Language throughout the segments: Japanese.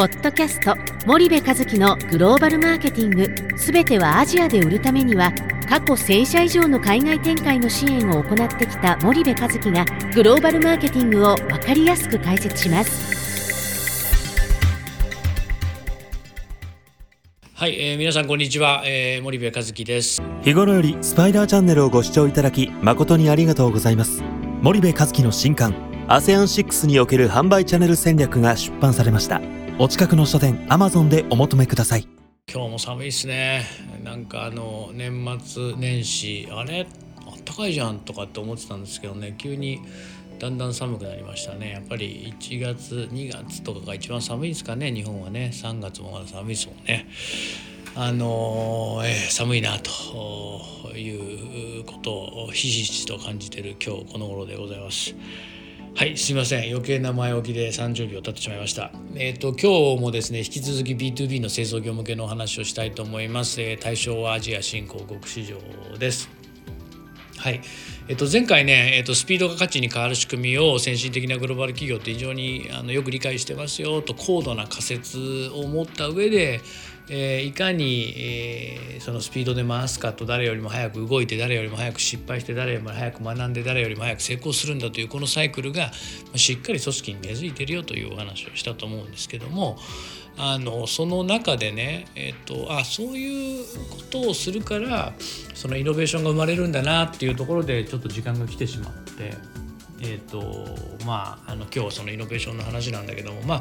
ポッドキャスト森部和樹のグローバルマーケティング。すべてはアジアで売るためには過去1000社以上の海外展開の支援を行ってきた森部和樹がグローバルマーケティングを分かりやすく解説します。はい、えー、皆さんこんにちは、えー、森部和樹です。日頃よりスパイダーチャンネルをご視聴いただき誠にありがとうございます。森部和樹の新刊 ASEAN6 における販売チャンネル戦略が出版されましたお近くの書店アマゾンでお求めください。今日も寒いですね。なんかあの年末年始あれ？あったかいじゃんとかって思ってたんですけどね。急にだんだん寒くなりましたね。やっぱり1月2月とかが一番寒いですかね。日本はね。3月もまだ寒いですもんね。あのえー、寒いなということをひしひしと感じている今日この頃でございます。はいすいません。余計な前置きで30秒経ってしまいました。えっ、ー、と今日もですね引き続き B2B の製造業向けのお話をしたいと思います、えー、対象はアジア新興国市場です。はい、えっと、前回ね、えっと、スピードが価値に変わる仕組みを先進的なグローバル企業って非常にあのよく理解してますよと高度な仮説を持った上で、えー、いかに、えー、そのスピードで回すかと誰よりも早く動いて誰よりも早く失敗して誰よりも早く学んで誰よりも早く成功するんだというこのサイクルがしっかり組織に根付いてるよというお話をしたと思うんですけどもあのその中でね、えっと、あそういうことをするからそのイノベーションが生まれるんだなっていうところでちょっと時間が来てしまって。えーとまあ、あの今日はそのイノベーションの話なんだけども、まあ、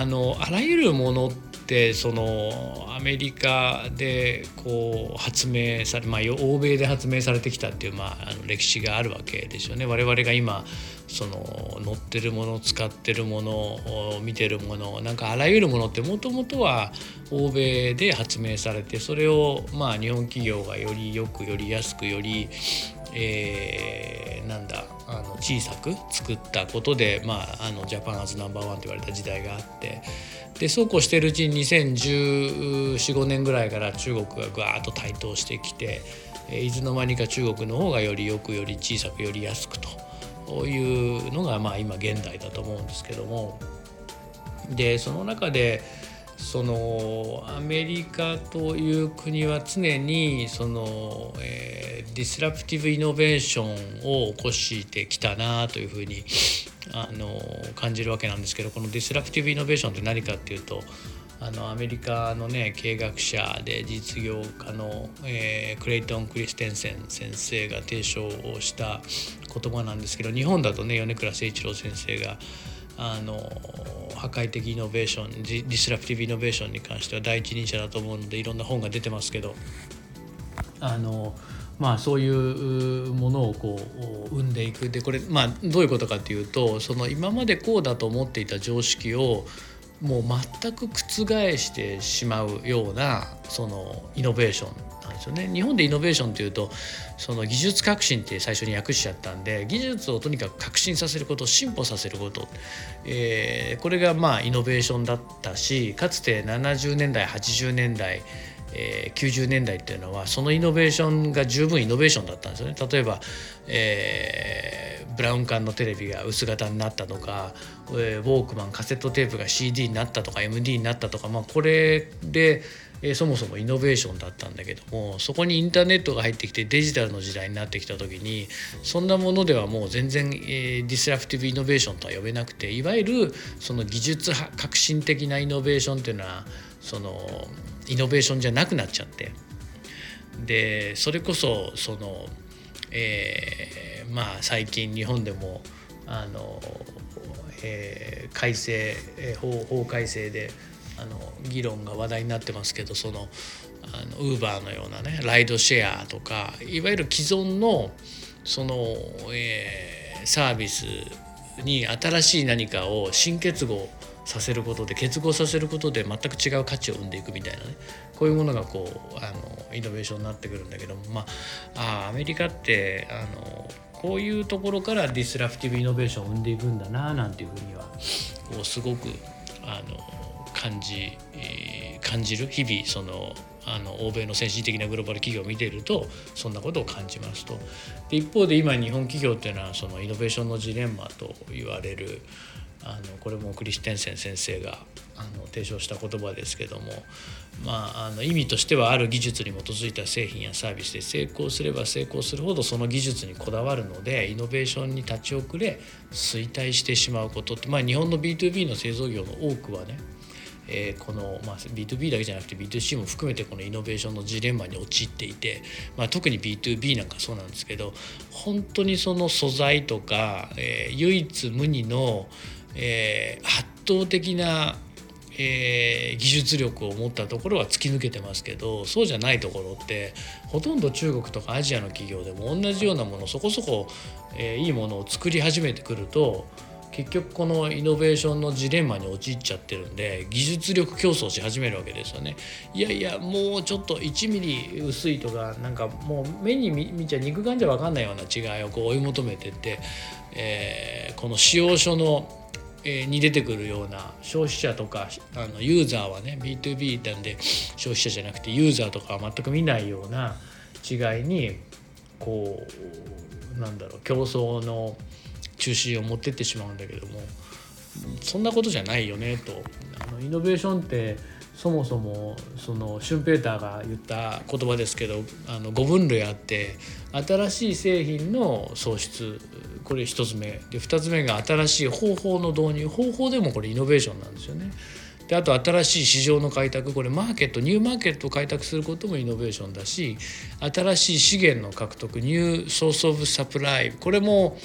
あのあらゆるものってそのアメリカでこう発明され、まあ、欧米で発明されてきたっていう、まあ、あの歴史があるわけですよね。我々が今その乗ってるもの使ってるもの見てるものなんかあらゆるものってもともとは欧米で発明されてそれをまあ日本企業がよりよくより安くよりえー、なんだあの小さく作ったことで、まあ、あのジャパンアズナンバーワンと言われた時代があってでそうこうしてるうちに201415年ぐらいから中国がぐわーっと台頭してきていつの間にか中国の方がよりよくより小さくより安くというのが、まあ、今現代だと思うんですけども。でその中でそのアメリカという国は常にその、えー、 disruptive innovation を起こしてきたなというふうにあの感じるわけなんですけどこの disruptive innovation って何かっていうとあのアメリカのね経営学者で実業家の、えー、クレイトン・クリステンセン先生が提唱をした言葉なんですけど日本だとね米倉誠一郎先生があの破壊的イノベーション disruptive innovation に関しては第一人者だと思うのでいろんな本が出てますけどあのまあそういうものをこう生んでいく。でこれまあどういうことかというとその今までこうだと思っていた常識をもう全く覆してしまうようなそのイノベーション。ですよね。日本でイノベーションというとその技術革新って最初に訳しちゃったんで技術をとにかく革新させること進歩させること、えー、これがまあイノベーションだったしかつて70年代80年代えー、90年代っていうのはそのイノベーションが十分イノベーションだったんですよね。例えば、えー、ブラウン管のテレビが薄型になったとか、えー、ウォークマンカセットテープが CD になったとか MD になったとか、まあ、これでえそもそもイノベーションだったんだけどもそこにインターネットが入ってきてデジタルの時代になってきた時にそんなものではもう全然、えー、 disruptive innovation とは呼べなくていわゆるその技術革新的なイノベーションっていうのはそのイノベーションじゃなくなっちゃって。でそれこそその、えー、まあ最近日本でもあの、えー、改正法法改正であの議論が話題になってますけどその Uber のようなねライドシェアとかいわゆる既存のその、えー、サービスに新しい何かを新結合させることで結合させることで全く違う価値を生んでいくみたいなねこういうものがこうあのイノベーションになってくるんだけどもまああアメリカってあのこういうところから disruptive innovation を生んでいくんだななんていうふうにはこうすごくあの感じ感じる日々そのあの欧米の先進的なグローバル企業を見ているとそんなことを感じますと。で一方で今日本企業っていうのはそのイノベーションのジレンマと言われるあのこれもクリステンセン先生があの提唱した言葉ですけども、まあ、あの意味としてはある技術に基づいた製品やサービスで成功すれば成功するほどその技術にこだわるのでイノベーションに立ち遅れ衰退してしまうことって、まあ、日本の B2B の製造業の多くはねえー、この、まあ、B2B だけじゃなくて B2C も含めてこのイノベーションのジレンマに陥っていて、まあ、特に B2B なんかそうなんですけど本当にその素材とか、えー、唯一無二の、えー、圧倒的なえー、技術力を持ったところは突き抜けてますけどそうじゃないところってほとんど中国とかアジアの企業でも同じようなものそこそこ、えー、いいものを作り始めてくると結局このイノベーションのジレンマに陥っちゃってるんで技術力競争し始めるわけですよね。いやいやもうちょっと1ミリ薄いとかなんかもう目に見ちゃ肉眼じゃ分かんないような違いをこう追い求めてって、えー、この使用書のに出てくるような消費者とかあのユーザーはね B2B なんで消費者じゃなくてユーザーとかは全く見ないような違いにこうなんだろう競争の中心を持ってってしまうんだけどもそんなことじゃないよねと。あのイノベーションってそもそもそのシュンペーターが言った言葉ですけどあの5分類あって新しい製品の創出これ1つ目。で2つ目が新しい方法の導入。方法でもこれイノベーションなんですよね。であと新しい市場の開拓。これマーケットニューマーケットを開拓することもイノベーションだし新しい資源の獲得ニューソース・オブ・サプライ。これも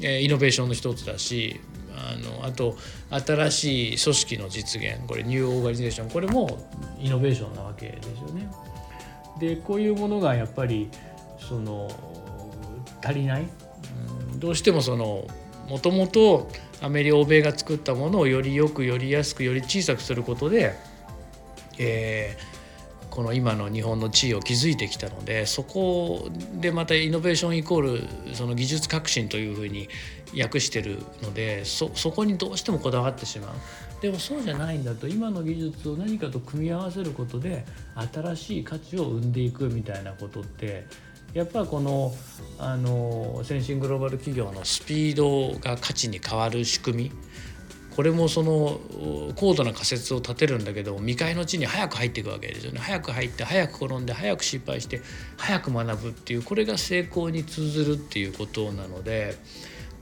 イノベーションの一つだしあのあと新しい組織の実現これニューオーガニゼーションこれもイノベーションなわけですよね。でこういうものがやっぱりその足りない、うん、どうしてもそのもともとアメリカ欧米が作ったものをよりよくより安くより小さくすることで、えー、この今の日本の地位を築いてきたのでそこでまたイノベーションイコールその技術革新というふうに訳してるのでそこにどうしてもこだわってしまう。でもそうじゃないんだと今の技術を何かと組み合わせることで新しい価値を生んでいくみたいなことってやっぱこのあの先進グローバル企業のスピードが価値に変わる仕組みこれもその高度な仮説を立てるんだけど未開の地に早く入っていくわけですよね。早く入って早く転んで早く失敗して早く学ぶっていうこれが成功に通ずるっていうことなので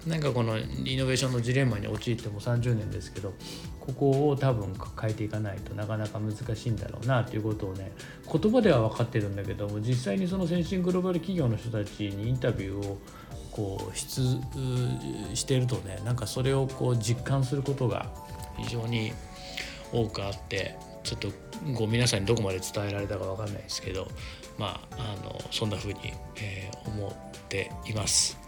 なんかこのイノベーションのジレンマに陥っても30年ですけどここを多分変えていかないとなかなか難しいんだろうなということをね言葉では分かってるんだけども実際にその先進グローバル企業の人たちにインタビューをこう質しているとねなんかそれをこう実感することが非常に多くあってちょっとご皆さんにどこまで伝えられたか分かんないですけどまああのそんな風に、えー、思っています。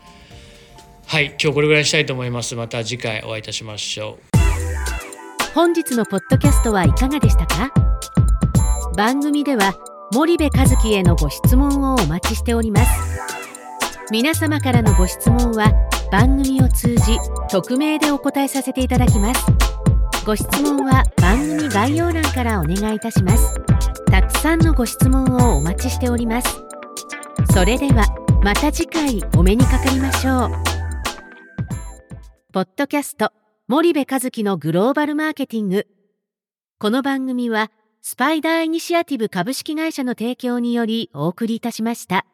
はい今日これぐらいにしたいと思います。また次回お会いいたしましょう。本日のポッドキャストはいかがでしたか？番組では森部和樹へのご質問をお待ちしております。皆様からのご質問は番組を通じ匿名でお答えさせていただきます。ご質問は番組概要欄からお願いいたします。たくさんのご質問をお待ちしております。それではまた次回お目にかかりましょう。ポッドキャスト森部和樹のグローバルマーケティング。この番組はスパイダーイニシアティブ株式会社の提供によりお送りいたしました。